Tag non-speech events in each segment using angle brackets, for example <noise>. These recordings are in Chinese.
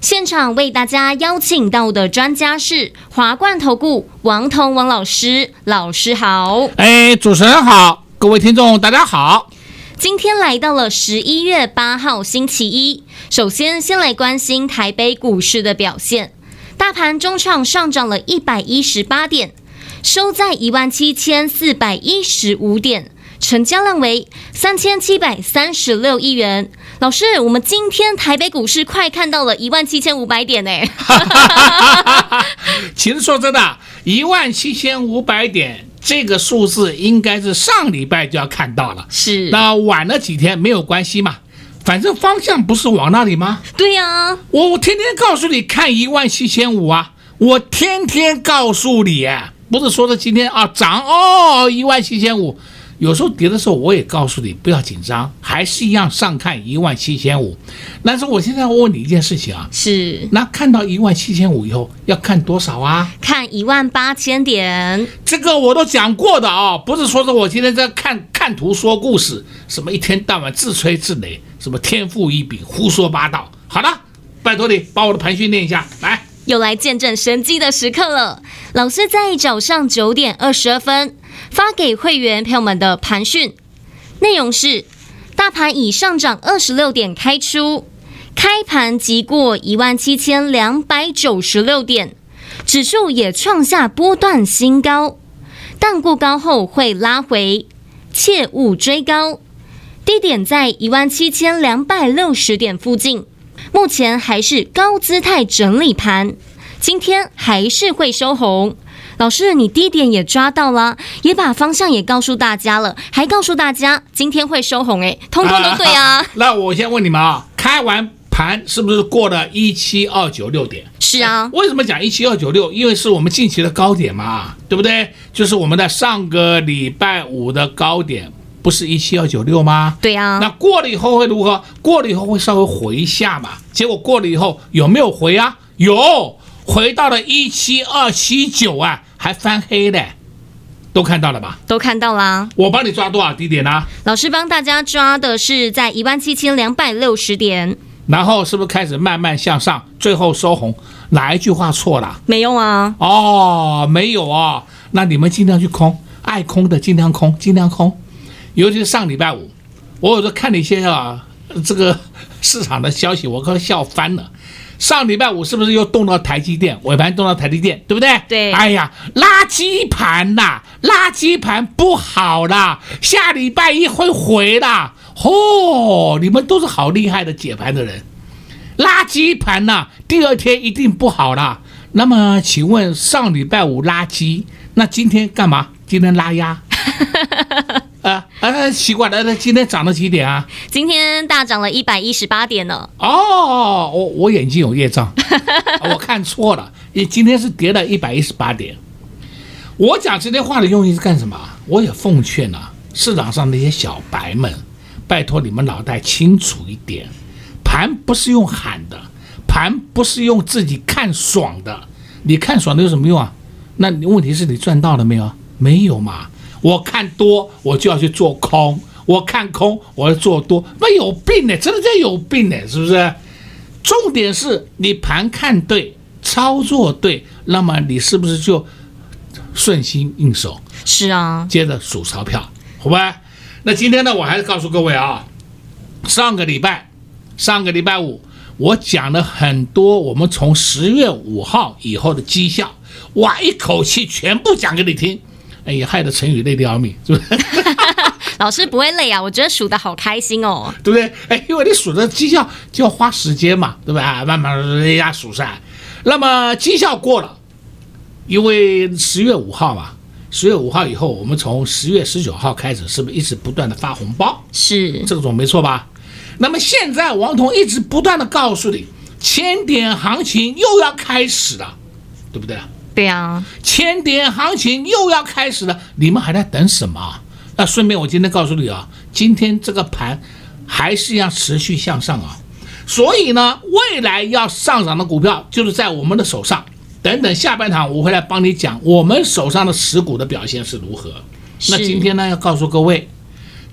现场为大家邀请到的专家是华冠投顾王彤王老师，老师好。哎，主持人好，各位听众大家好。今天来到了十一月八号星期一，首先先来关心台北股市的表现。大盘中场上涨了一百一十八点，收在一万七千四百一十五点，成交量为三千七百三十六亿元。老师，我们今天台北股市快看到了一万七千五百点呢。<laughs> 其实说真的，一万七千五百点。这个数字应该是上礼拜就要看到了，是。那晚了几天没有关系嘛，反正方向不是往那里吗？对呀、啊，我我天天告诉你看一万七千五啊，我天天告诉你啊，不是说的今天啊涨哦一万七千五。有时候跌的时候，我也告诉你不要紧张，还是一样上看一万七千五。但是我现在要问你一件事情啊，是那看到一万七千五以后要看多少啊？看一万八千点。这个我都讲过的啊，不是说是我今天在看看图说故事，什么一天到晚自吹自擂，什么天赋异禀，胡说八道。好了，拜托你把我的盘训练一下，来。又来见证神迹的时刻了。老师在早上九点二十二分发给会员朋友们的盘讯，内容是：大盘以上涨二十六点开出，开盘即过一万七千两百九十六点，指数也创下波段新高，但过高后会拉回，切勿追高，低点在一万七千两百六十点附近。目前还是高姿态整理盘，今天还是会收红。老师，你低点也抓到了，也把方向也告诉大家了，还告诉大家今天会收红，哎，通通都对啊，啊。那我先问你们啊，开完盘是不是过了一七二九六点？是啊。为什么讲一七二九六？因为是我们近期的高点嘛，对不对？就是我们的上个礼拜五的高点。不是一七二九六吗？对呀、啊。那过了以后会如何？过了以后会稍微回一下嘛。结果过了以后有没有回啊？有，回到了一七二七九啊，还翻黑的，都看到了吧？都看到啦。我帮你抓多少低点呢、啊？老师帮大家抓的是在一万七千两百六十点。然后是不是开始慢慢向上？最后收红？哪一句话错了？没用啊。哦，没有啊。那你们尽量去空，爱空的尽量空，尽量空。尤其是上礼拜五，我有时候看了一些啊，这个市场的消息，我快笑翻了。上礼拜五是不是又动到台积电？尾盘动到台积电，对不对？对。哎呀，垃圾盘呐，垃圾盘不好啦，下礼拜一会回啦。哦，你们都是好厉害的解盘的人。垃圾盘呐，第二天一定不好啦。那么，请问上礼拜五垃圾，那今天干嘛？今天拉压？<laughs> 啊啊！奇怪了，那今天涨了几点啊？今天大涨了一百一十八点呢。哦，我我眼睛有业障，<laughs> 我看错了。你今天是跌了一百一十八点。我讲这些话的用意是干什么？我也奉劝啊，市场上那些小白们，拜托你们脑袋清楚一点，盘不是用喊的，盘不是用自己看爽的。你看爽的有什么用啊？那问题是你赚到了没有？没有嘛。我看多，我就要去做空；我看空，我要做多。那有病呢，真的叫有病呢，是不是？重点是你盘看对，操作对，那么你是不是就顺心应手？是啊，接着数钞票，好吧？那今天呢，我还是告诉各位啊，上个礼拜，上个礼拜五，我讲了很多我们从十月五号以后的绩效，哇，一口气全部讲给你听。哎呀，害得陈宇累得要命，是不是？<laughs> 老师不会累啊，我觉得数的好开心哦，对不对？哎，因为你数的绩效就要花时间嘛，对吧？慢慢人家数上来。那么绩效过了，因为十月五号嘛，十月五号以后，我们从十月十九号开始，是不是一直不断的发红包？是，这个总没错吧？那么现在王彤一直不断的告诉你，千点行情又要开始了，对不对？对呀，千点行情又要开始了，你们还在等什么？那顺便我今天告诉你啊，今天这个盘还是要持续向上啊，所以呢，未来要上涨的股票就是在我们的手上。等等下半场我会来帮你讲我们手上的持股的表现是如何。那今天呢，要告诉各位，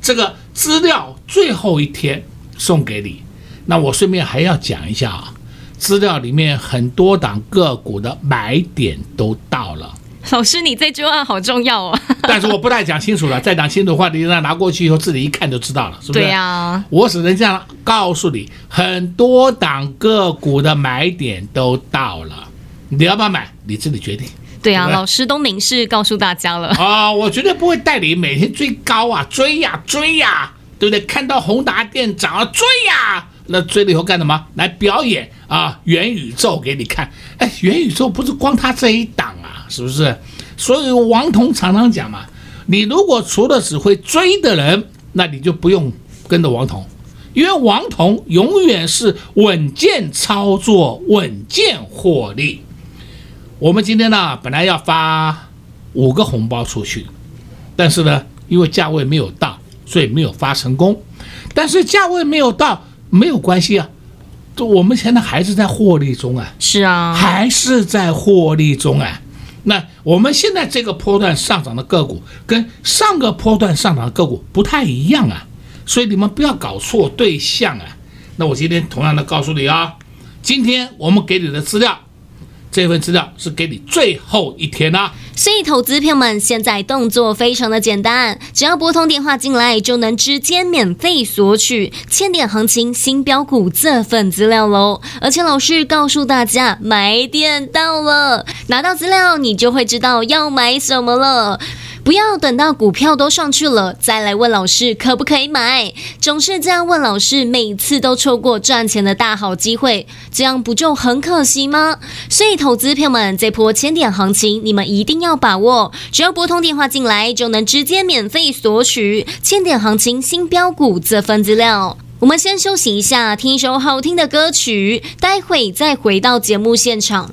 这个资料最后一天送给你。那我顺便还要讲一下啊。资料里面很多档个股的买点都到了。老师，你这句话好重要哦。<laughs> <laughs> 但是我不太讲清楚了，再讲清楚的话，你让拿过去以后自己一看就知道了，是不是？对呀、啊。我只能这样告诉你，很多档个股的买点都到了，你要不要买？你自己决定。对呀、啊，老师都明示告诉大家了。<laughs> 啊、哦，我绝对不会带你每天追高啊，追呀、啊、追呀、啊，对不对？看到宏达电涨了追呀、啊。那追了以后干什么？来表演啊，元宇宙给你看。哎，元宇宙不是光他这一档啊，是不是？所以王彤常常讲嘛，你如果除了只会追的人，那你就不用跟着王彤，因为王彤永远是稳健操作、稳健获利。我们今天呢，本来要发五个红包出去，但是呢，因为价位没有到，所以没有发成功。但是价位没有到。没有关系啊，就我们现在还是在获利中啊，是啊，还是在获利中啊。那我们现在这个波段上涨的个股跟上个波段上涨的个股不太一样啊，所以你们不要搞错对象啊。那我今天同样的告诉你啊，今天我们给你的资料。这份资料是给你最后一天啦，所以投资朋友们现在动作非常的简单，只要拨通电话进来，就能直接免费索取千点行情新标股这份资料喽。而且老师告诉大家，买点到了，拿到资料你就会知道要买什么了。不要等到股票都上去了再来问老师可不可以买，总是这样问老师，每次都错过赚钱的大好机会，这样不就很可惜吗？所以投资朋友们，这波千点行情你们一定要把握，只要拨通电话进来，就能直接免费索取千点行情新标股这份资料。我们先休息一下，听一首好听的歌曲，待会再回到节目现场。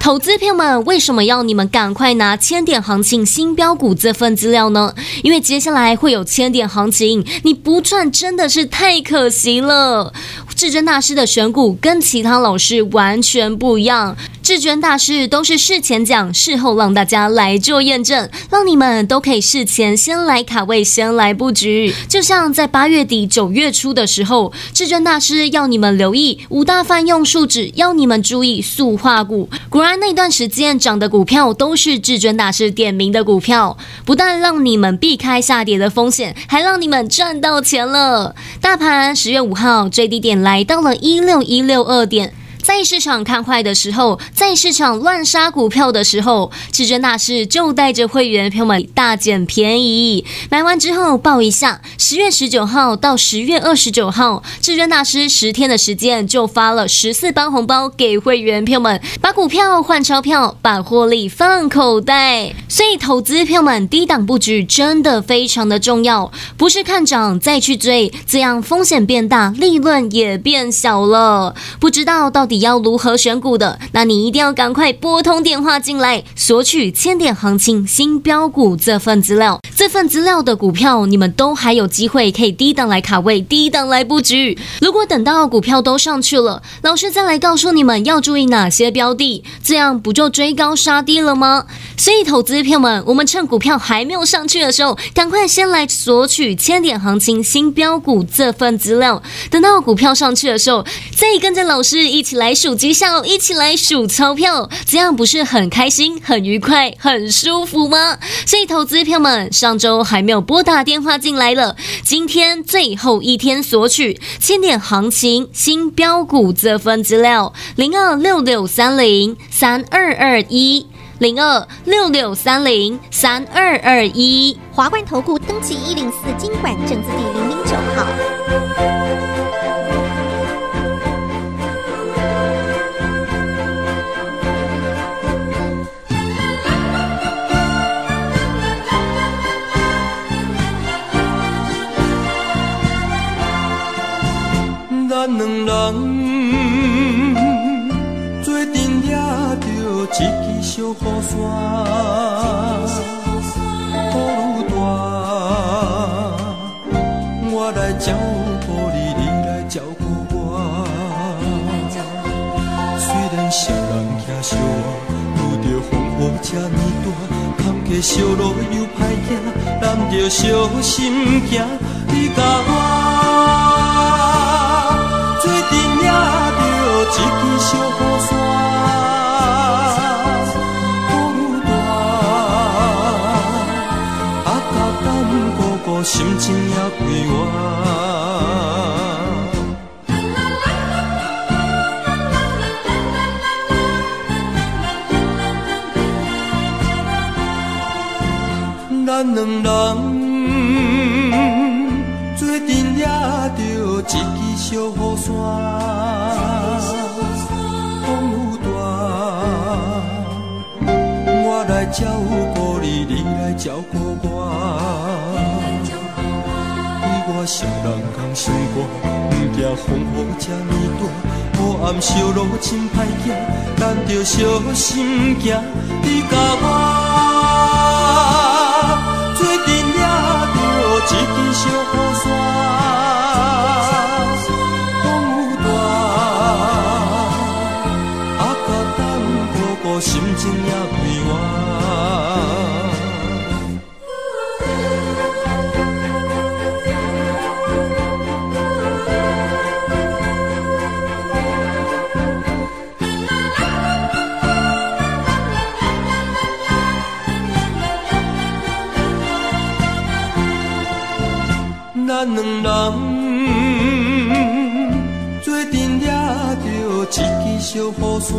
投资朋友们，为什么要你们赶快拿千点行情新标股这份资料呢？因为接下来会有千点行情，你不赚真的是太可惜了。至尊大师的选股跟其他老师完全不一样。至尊大师都是事前讲，事后让大家来做验证，让你们都可以事前先来卡位，先来布局。就像在八月底九月初的时候，至尊大师要你们留意五大泛用数指，要你们注意塑化股。果然那段时间涨的股票都是至尊大师点名的股票，不但让你们避开下跌的风险，还让你们赚到钱了。大盘十月五号最低点来到了一六一六二点。在市场看坏的时候，在市场乱杀股票的时候，至尊大师就带着会员朋友们大捡便宜，买完之后报一下。十月十九号到十月二十九号，至尊大师十天的时间就发了十四包红包给会员朋友们，把股票换钞票，把获利放口袋。所以投资票们低档布局真的非常的重要，不是看涨再去追，这样风险变大，利润也变小了。不知道到底。你要如何选股的？那你一定要赶快拨通电话进来，索取千点行情新标股这份资料。这份资料的股票，你们都还有机会可以低档来卡位，低档来布局。如果等到股票都上去了，老师再来告诉你们要注意哪些标的，这样不就追高杀低了吗？所以，投资票们，我们趁股票还没有上去的时候，赶快先来索取千点行情新标股这份资料。等到股票上去的时候，再跟着老师一起来。来数绩效，一起来数钞票，这样不是很开心、很愉快、很舒服吗？所以，投资票们，上周还没有拨打电话进来了，今天最后一天索取千点行情新标股这份资料，零二六六三零三二二一，零二六六三零三二二一，华冠投顾登记一零四金管证字第零零九号。小雨伞，雨愈大，我来照顾你，你来照顾我。虽然双人行相偎，遇着风雨这么大，坎坷小路又歹行，咱着小心行。你甲我。照顾你，你来照顾我。你我双人同心肝，不惊风雨这呢大。黑暗小路真歹行，咱着小心行。你小雨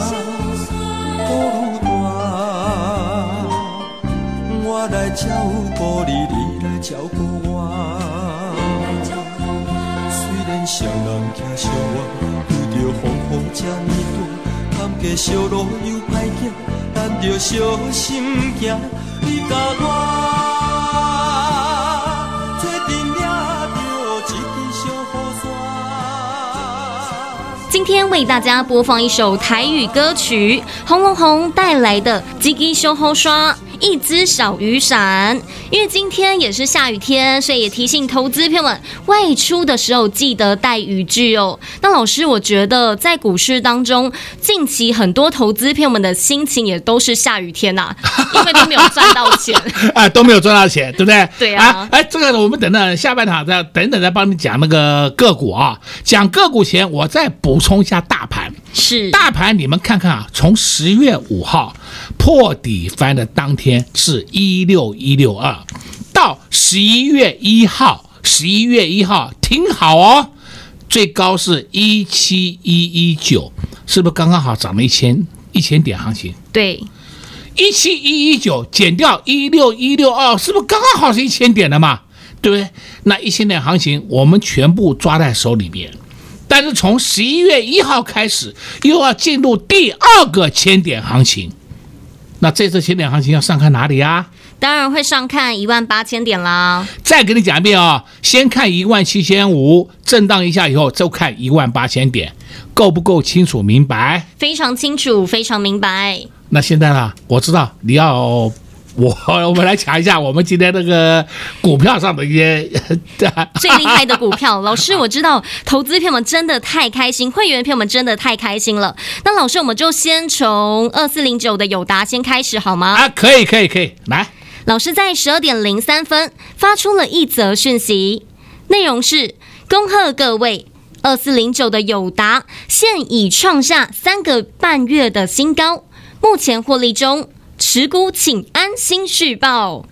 伞，雨愈大，我来照顾你，你来照顾我。虽然双人行相偎，遇着风雨这么大，坎坷小路又歹行，咱着小心行。你甲我。今天为大家播放一首台语歌曲，红红红带来的《一支小雨伞》。一只小雨伞，因为今天也是下雨天，所以也提醒投资朋友们外出的时候记得带雨具哦。那老师，我觉得在股市当中，近期很多投资朋友们的心情也都是下雨天呐、啊，<laughs> 因为都没有赚到钱 <laughs> 啊，都没有赚到钱，对不对？对啊。哎，这个我们等等下半场再等等再帮你讲那个个股啊。讲个股前，我再补充一下大盘。是。大盘，你们看看啊，从十月五号破底翻的当天。是一六一六二，到十一月一号，十一月一号听好哦，最高是一七一一九，是不是刚刚好涨了一千一千点行情？对，一七一一九减掉一六一六二，是不是刚刚好是一千点的嘛？对不对？那一千点行情我们全部抓在手里边，但是从十一月一号开始又要进入第二个千点行情。那这次千点行情要上看哪里呀、啊？当然会上看一万八千点啦。再给你讲一遍啊、哦，先看一万七千五，震荡一下以后，就看一万八千点，够不够清楚明白？非常清楚，非常明白。那现在呢？我知道你要。我 <laughs> 我们来讲一下我们今天那个股票上的一些 <laughs> 最厉害的股票。老师，我知道投资票们真的太开心，会员票们真的太开心了。那老师，我们就先从二四零九的友达先开始好吗？啊，可以，可以，可以。来，老师在十二点零三分发出了一则讯息，内容是：恭贺各位，二四零九的友达现已创下三个半月的新高，目前获利中。持股请安心续报。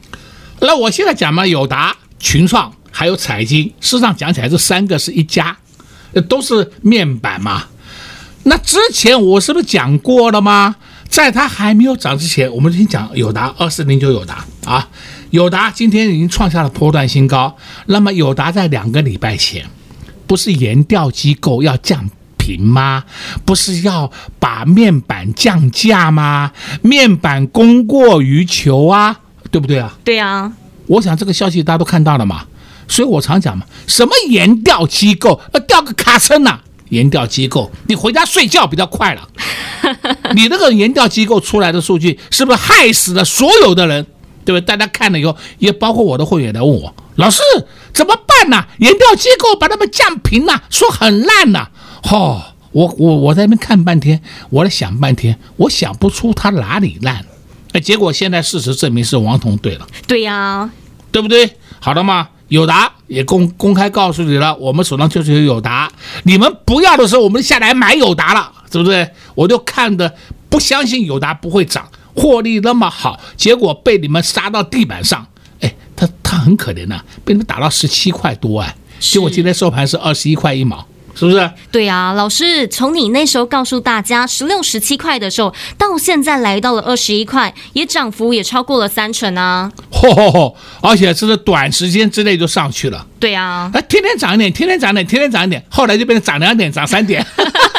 那我现在讲嘛，友达、群创还有彩晶，事实上讲起来这三个是一家，都是面板嘛。那之前我是不是讲过了吗？在它还没有涨之前，我们先讲友达二四零九友达啊，友达今天已经创下了波段新高。那么友达在两个礼拜前，不是研调机构要降？吗？不是要把面板降价吗？面板供过于求啊，对不对啊？对啊。我想这个消息大家都看到了嘛。所以我常讲嘛，什么研调机构，呃，调个卡车呐，研调机构，你回家睡觉比较快了。<laughs> 你那个研调机构出来的数据，是不是害死了所有的人？对不对？大家看了以后，也包括我的会员来问我，老师怎么办呢？研调机构把他们降平了，说很烂呐。哦，我我我在那边看半天，我在想半天，我想不出他哪里烂。哎，结果现在事实证明是王彤对了。对呀、啊，对不对？好了嘛，友达也公公开告诉你了，我们手上就是有友达，你们不要的时候，我们下来买友达了，对不对？我就看的不相信友达不会涨，获利那么好，结果被你们杀到地板上。哎，他他很可怜呐、啊，被你们打到十七块多哎，结果今天收盘是二十一块一毛。是不是？对呀、啊，老师，从你那时候告诉大家十六、十七块的时候，到现在来到了二十一块，也涨幅也超过了三成啊！嚯嚯嚯！而且这是短时间之内就上去了。对呀、啊，哎，天天涨一点，天天涨一点，天天涨一点，后来就变成涨两点，涨三点。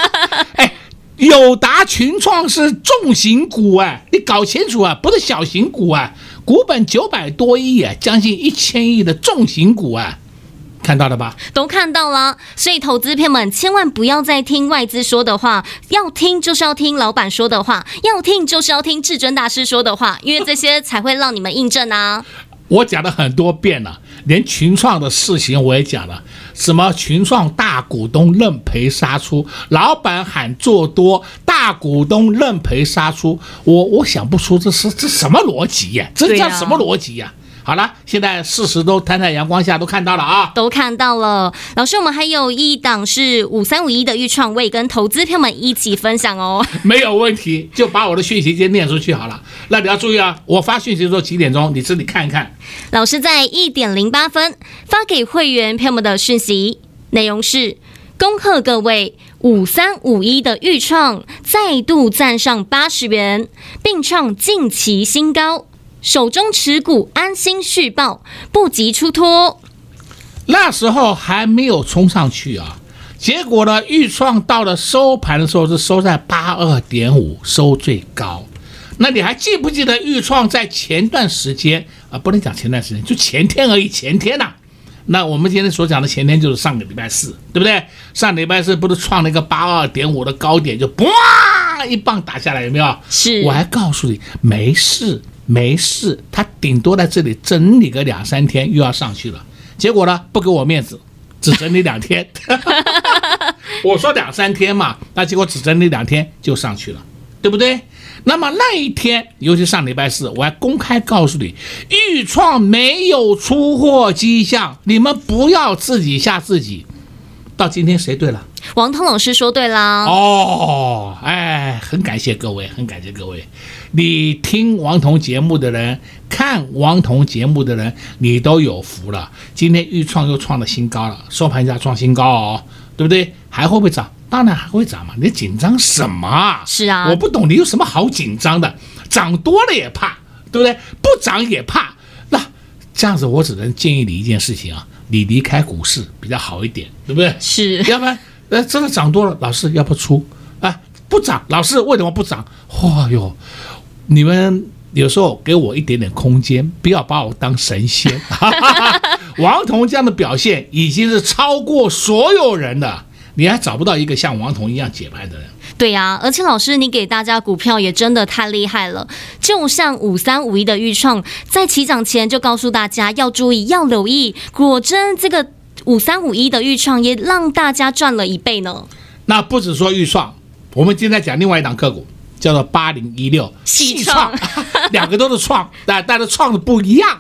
<laughs> 哎，友达群创是重型股哎，你搞清楚啊，不是小型股啊，股本九百多亿啊，将近一千亿的重型股啊。看到了吧？都看到了，所以投资朋友们千万不要再听外资说的话，要听就是要听老板说的话，要听就是要听至尊大师说的话，<laughs> 因为这些才会让你们印证啊。我讲了很多遍了，连群创的事情我也讲了，什么群创大股东认赔杀出，老板喊做多，大股东认赔杀出，我我想不出这是这什么逻辑呀？这叫什么逻辑呀？好了，现在事实都摊在阳光下，都看到了啊，都看到了。老师，我们还有一档是五三五一的预创，我也跟投资票们一起分享哦。<laughs> 没有问题，就把我的讯息先念出去好了。那你要注意啊，我发讯息的时候几点钟，你自己看一看。老师在一点零八分发给会员朋友们的讯息内容是：恭贺各位五三五一的预创再度站上八十元，并创近期新高。手中持股安心续报，不急出脱。那时候还没有冲上去啊，结果呢，预创到了收盘的时候是收在八二点五，收最高。那你还记不记得预创在前段时间啊？不能讲前段时间，就前天而已，前天呐、啊。那我们今天所讲的前天就是上个礼拜四，对不对？上礼拜四不是创了一个八二点五的高点，就哇一棒打下来，有没有？是。我还告诉你，没事。没事，他顶多在这里整理个两三天，又要上去了。结果呢，不给我面子，只整理两天。<laughs> 我说两三天嘛，那结果只整理两天就上去了，对不对？那么那一天，尤其上礼拜四，我还公开告诉你，豫创没有出货迹象，你们不要自己吓自己。到今天谁对了？王涛老师说对啦。哦，哎，很感谢各位，很感谢各位。你听王彤节目的人，看王彤节目的人，你都有福了。今天预创又创了新高了，收盘价创新高哦，对不对？还会不会涨？当然还会涨嘛。你紧张什么？是啊，我不懂你有什么好紧张的。涨多了也怕，对不对？不涨也怕。那这样子，我只能建议你一件事情啊。你离开股市比较好一点，对不对？是，要不然，呃，真的涨多了，老师要不出啊？不涨，老师为什么不涨？哇哟，你们有时候给我一点点空间，不要把我当神仙。<laughs> 王彤这样的表现已经是超过所有人了，你还找不到一个像王彤一样解盘的人。对呀、啊，而且老师，你给大家股票也真的太厉害了。就像五三五一的预创，在起涨前就告诉大家要注意、要留意。果真，这个五三五一的预创也让大家赚了一倍呢。那不止说预创，我们今天讲另外一档个股，叫做八零一六细创，<laughs> 两个都是创，但但是创的不一样。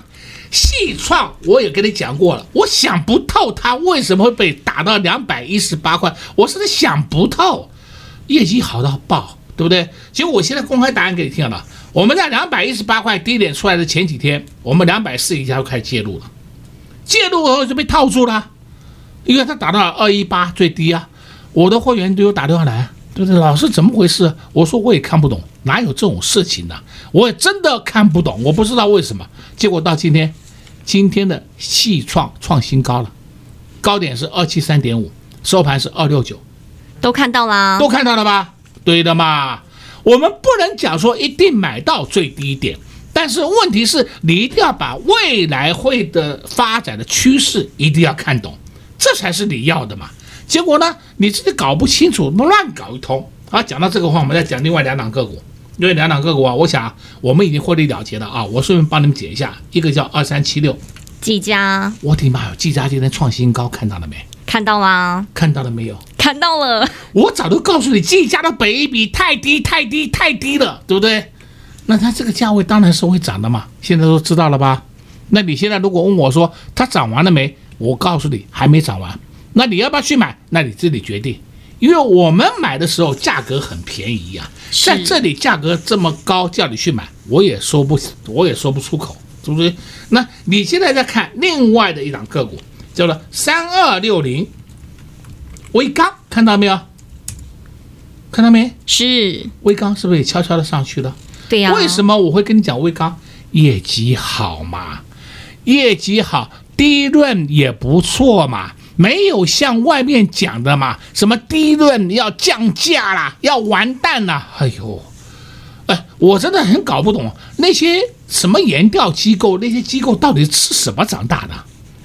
细创我也跟你讲过了，我想不透它为什么会被打到两百一十八块，我是想不透。业绩好到爆，对不对？结果我现在公开答案给你听了。我们在两百一十八块低点出来的前几天，我们两百四以下就开始介入了，介入后就被套住了，因为它打到了二一八最低啊。我的会员都有打电话来，对不对？老师怎么回事？我说我也看不懂，哪有这种事情呢？我也真的看不懂，我不知道为什么。结果到今天，今天的细创创新高了，高点是二七三点五，收盘是二六九。都看到啦，都看到了吧？对的嘛。我们不能讲说一定买到最低点，但是问题是你一定要把未来会的发展的趋势一定要看懂，这才是你要的嘛。结果呢，你自己搞不清楚，乱搞一通。啊，讲到这个话，我们再讲另外两档个股。因为两档个股啊，我想我们已经获利了结了啊。我顺便帮你们解一下，一个叫二三七六，技嘉。我的妈哟，技嘉今天创新高，看到了没？看到啦。看到了没有？看到了。我早都告诉你，技嘉的本益比太低，太低，太低了，对不对？那它这个价位当然是会涨的嘛。现在都知道了吧？那你现在如果问我说它涨完了没？我告诉你，还没涨完。那你要不要去买？那你自己决定。因为我们买的时候价格很便宜呀、啊，在这里价格这么高，叫你去买，我也说不，我也说不出口，是不是？那你现在在看另外的一档个股，叫做三二六零，威刚，看到没有？看到没？是威刚，是不是也悄悄的上去了？对呀、啊。为什么我会跟你讲威刚？业绩好嘛，业绩好，利润也不错嘛。没有像外面讲的嘛，什么低润要降价啦，要完蛋啦，哎呦，哎，我真的很搞不懂那些什么研调机构，那些机构到底吃什么长大的，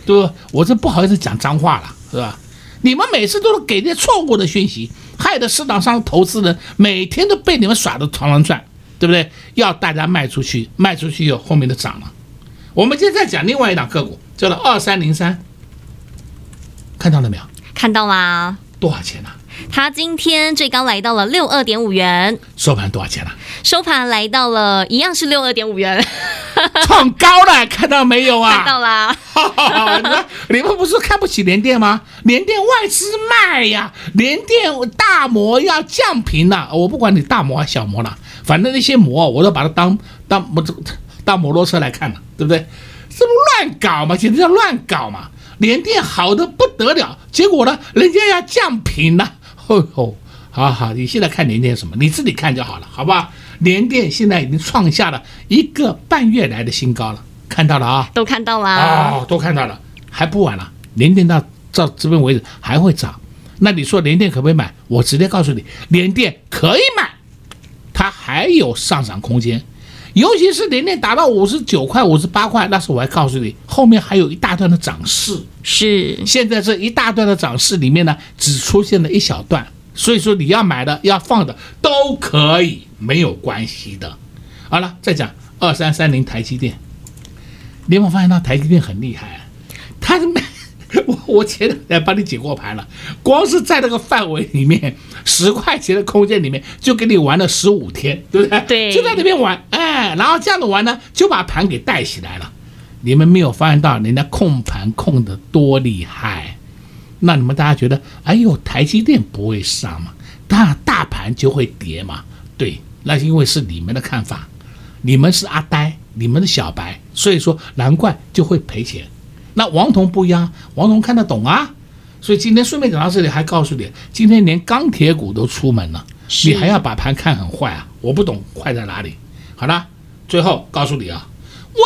对吧？我这不好意思讲脏话了，是吧？你们每次都是给那错误的讯息，害得市场上投资人每天都被你们耍得团团转，对不对？要大家卖出去，卖出去以后后面的涨了。我们今天再讲另外一档个股，叫做二三零三。看到了没有？看到啦。多少钱呢、啊？它今天最高来到了六二点五元。收盘多少钱了、啊？收盘来到了一样是六二点五元，<laughs> 创高了，看到没有啊？看到啦。<laughs> 你们不是看不起联电吗？联电外资卖呀，联电大摩要降频了。我不管你大摩还是小摩了，反正那些摩我都把它当当摩当摩托车来看了，对不对？这不乱搞吗？简直叫乱搞嘛！联电好的不得了，结果呢，人家要降频了。吼吼，好好，你现在看联电什么？你自己看就好了，好不好？联电现在已经创下了一个半月来的新高了，看到了啊？都看到了哦，都看到了，还不晚了。联电到到这边为止还会涨，那你说联电可不可以买？我直接告诉你，联电可以买，它还有上涨空间。尤其是连电达到五十九块、五十八块，那时候我还告诉你，后面还有一大段的涨势。是，现在这一大段的涨势里面呢，只出现了一小段，所以说你要买的、要放的都可以，没有关系的。好了，再讲二三三零台积电，你有没有发现到台积电很厉害啊？它是。<laughs> 我我前两天帮你解过盘了，光是在那个范围里面，十块钱的空间里面，就给你玩了十五天，对不对？对，就在那边玩，哎，然后这样子玩呢，就把盘给带起来了。你们没有发现到人家控盘控得多厉害？那你们大家觉得，哎呦，台积电不会上嘛？大大盘就会跌嘛？对，那因为是你们的看法，你们是阿呆，你们的小白，所以说难怪就会赔钱。那王彤不一样，王彤看得懂啊，所以今天顺便讲到这里，还告诉你，今天连钢铁股都出门了，你还要把盘看很坏啊？我不懂坏在哪里。好了，最后告诉你啊，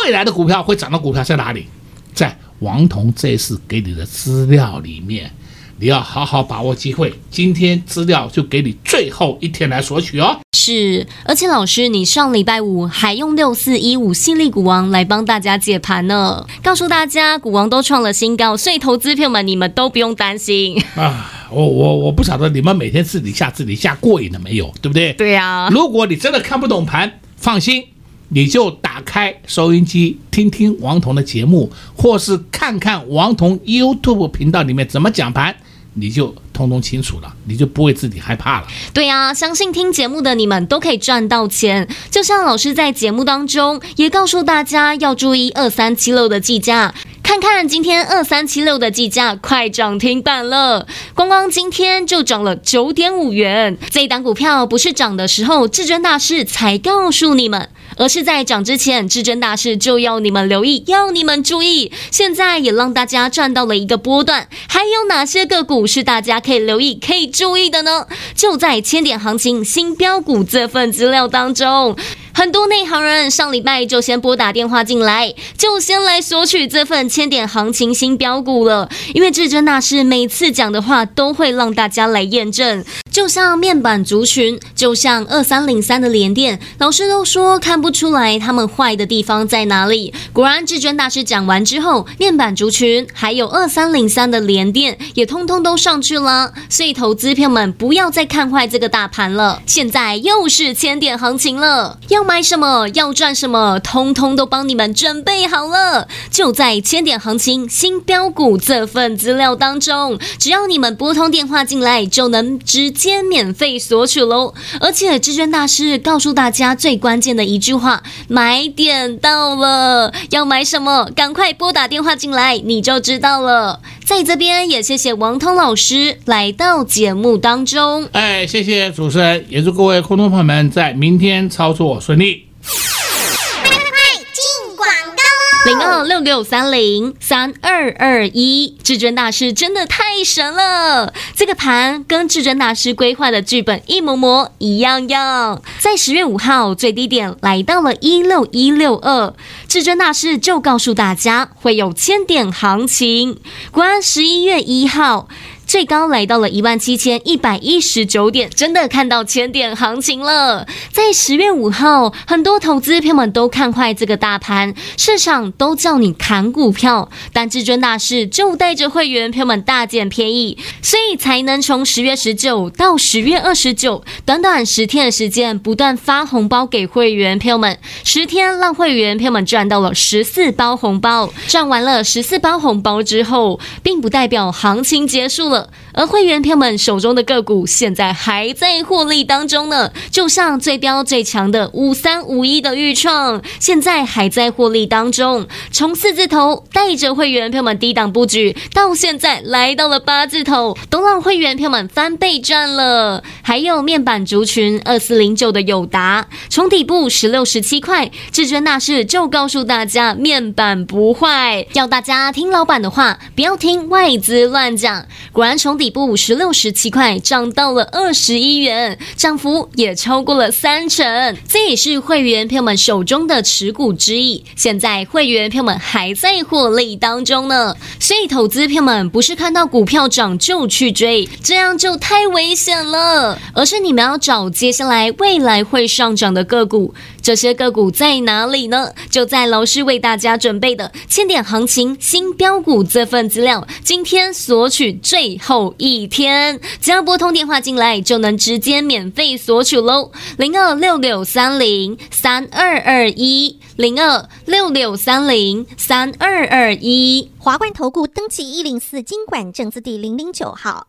未来的股票会涨的股票在哪里？在王彤这次给你的资料里面。你要好好把握机会，今天资料就给你最后一天来索取哦。是，而且老师，你上礼拜五还用六四一五新力股王来帮大家解盘呢，告诉大家股王都创了新高，所以投资朋友们你们都不用担心啊。我我我不晓得你们每天自己下自己下过瘾了没有，对不对？对呀、啊。如果你真的看不懂盘，放心，你就打开收音机听听王彤的节目，或是看看王彤 YouTube 频道里面怎么讲盘。你就通通清楚了，你就不会自己害怕了。对呀，相信听节目的你们都可以赚到钱。就像老师在节目当中也告诉大家要注意二三七六的计价，看看今天二三七六的计价快涨停板了，光光今天就涨了九点五元。这一档股票不是涨的时候，至尊大师才告诉你们。而是在涨之前，至尊大师就要你们留意，要你们注意。现在也让大家赚到了一个波段，还有哪些个股是大家可以留意、可以注意的呢？就在千点行情新标股这份资料当中，很多内行人上礼拜就先拨打电话进来，就先来索取这份千点行情新标股了。因为至尊大师每次讲的话都会让大家来验证。就像面板族群，就像二三零三的联电，老师都说看不出来他们坏的地方在哪里。果然，至尊大师讲完之后，面板族群还有二三零三的联电也通通都上去了。所以，投资票们不要再看坏这个大盘了。现在又是千点行情了，要买什么，要赚什么，通通都帮你们准备好了。就在千点行情新标股这份资料当中，只要你们拨通电话进来，就能直接免费索取喽。而且，至尊大师告诉大家最关键的一句话：买点到了，要买什么，赶快拨打电话进来，你就知道了。在这边也谢谢王通老师来到节目当中。哎，谢谢主持人，也祝各位空通朋友们在明天操作顺利。零二六六三零三二二一，至尊大师真的太神了！这个盘跟至尊大师规划的剧本一模模一样样。在十月五号最低点来到了一六一六二，至尊大师就告诉大家会有千点行情。果然十一月一号。最高来到了一万七千一百一十九点，真的看到千点行情了。在十月五号，很多投资朋友们都看坏这个大盘，市场都叫你砍股票，但至尊大师就带着会员朋友们大捡便宜，所以才能从十月十九到十月二十九，短短十天的时间，不断发红包给会员朋友们，十天让会员朋友们赚到了十四包红包。赚完了十四包红包之后，并不代表行情结束了。而会员朋友们手中的个股现在还在获利当中呢，就像最标最强的五三五一的钰创，现在还在获利当中。从四字头带着会员朋友们低档布局，到现在来到了八字头，都让会员朋友们翻倍赚了。还有面板族群二四零九的友达，从底部十六十七块，至尊大师就告诉大家面板不坏，要大家听老板的话，不要听外资乱讲。果然。从底部五十六十七块涨到了二十一元，涨幅也超过了三成。这也是会员朋友们手中的持股之一。现在会员朋友们还在获利当中呢，所以投资朋友们不是看到股票涨就去追，这样就太危险了。而是你们要找接下来未来会上涨的个股。这些个股在哪里呢？就在老师为大家准备的千点行情新标股这份资料，今天索取最后一天，只要拨通电话进来，就能直接免费索取喽。零二六六三零三二二一，零二六六三零三二二一，华冠投顾登记一零四金管证字第零零九号。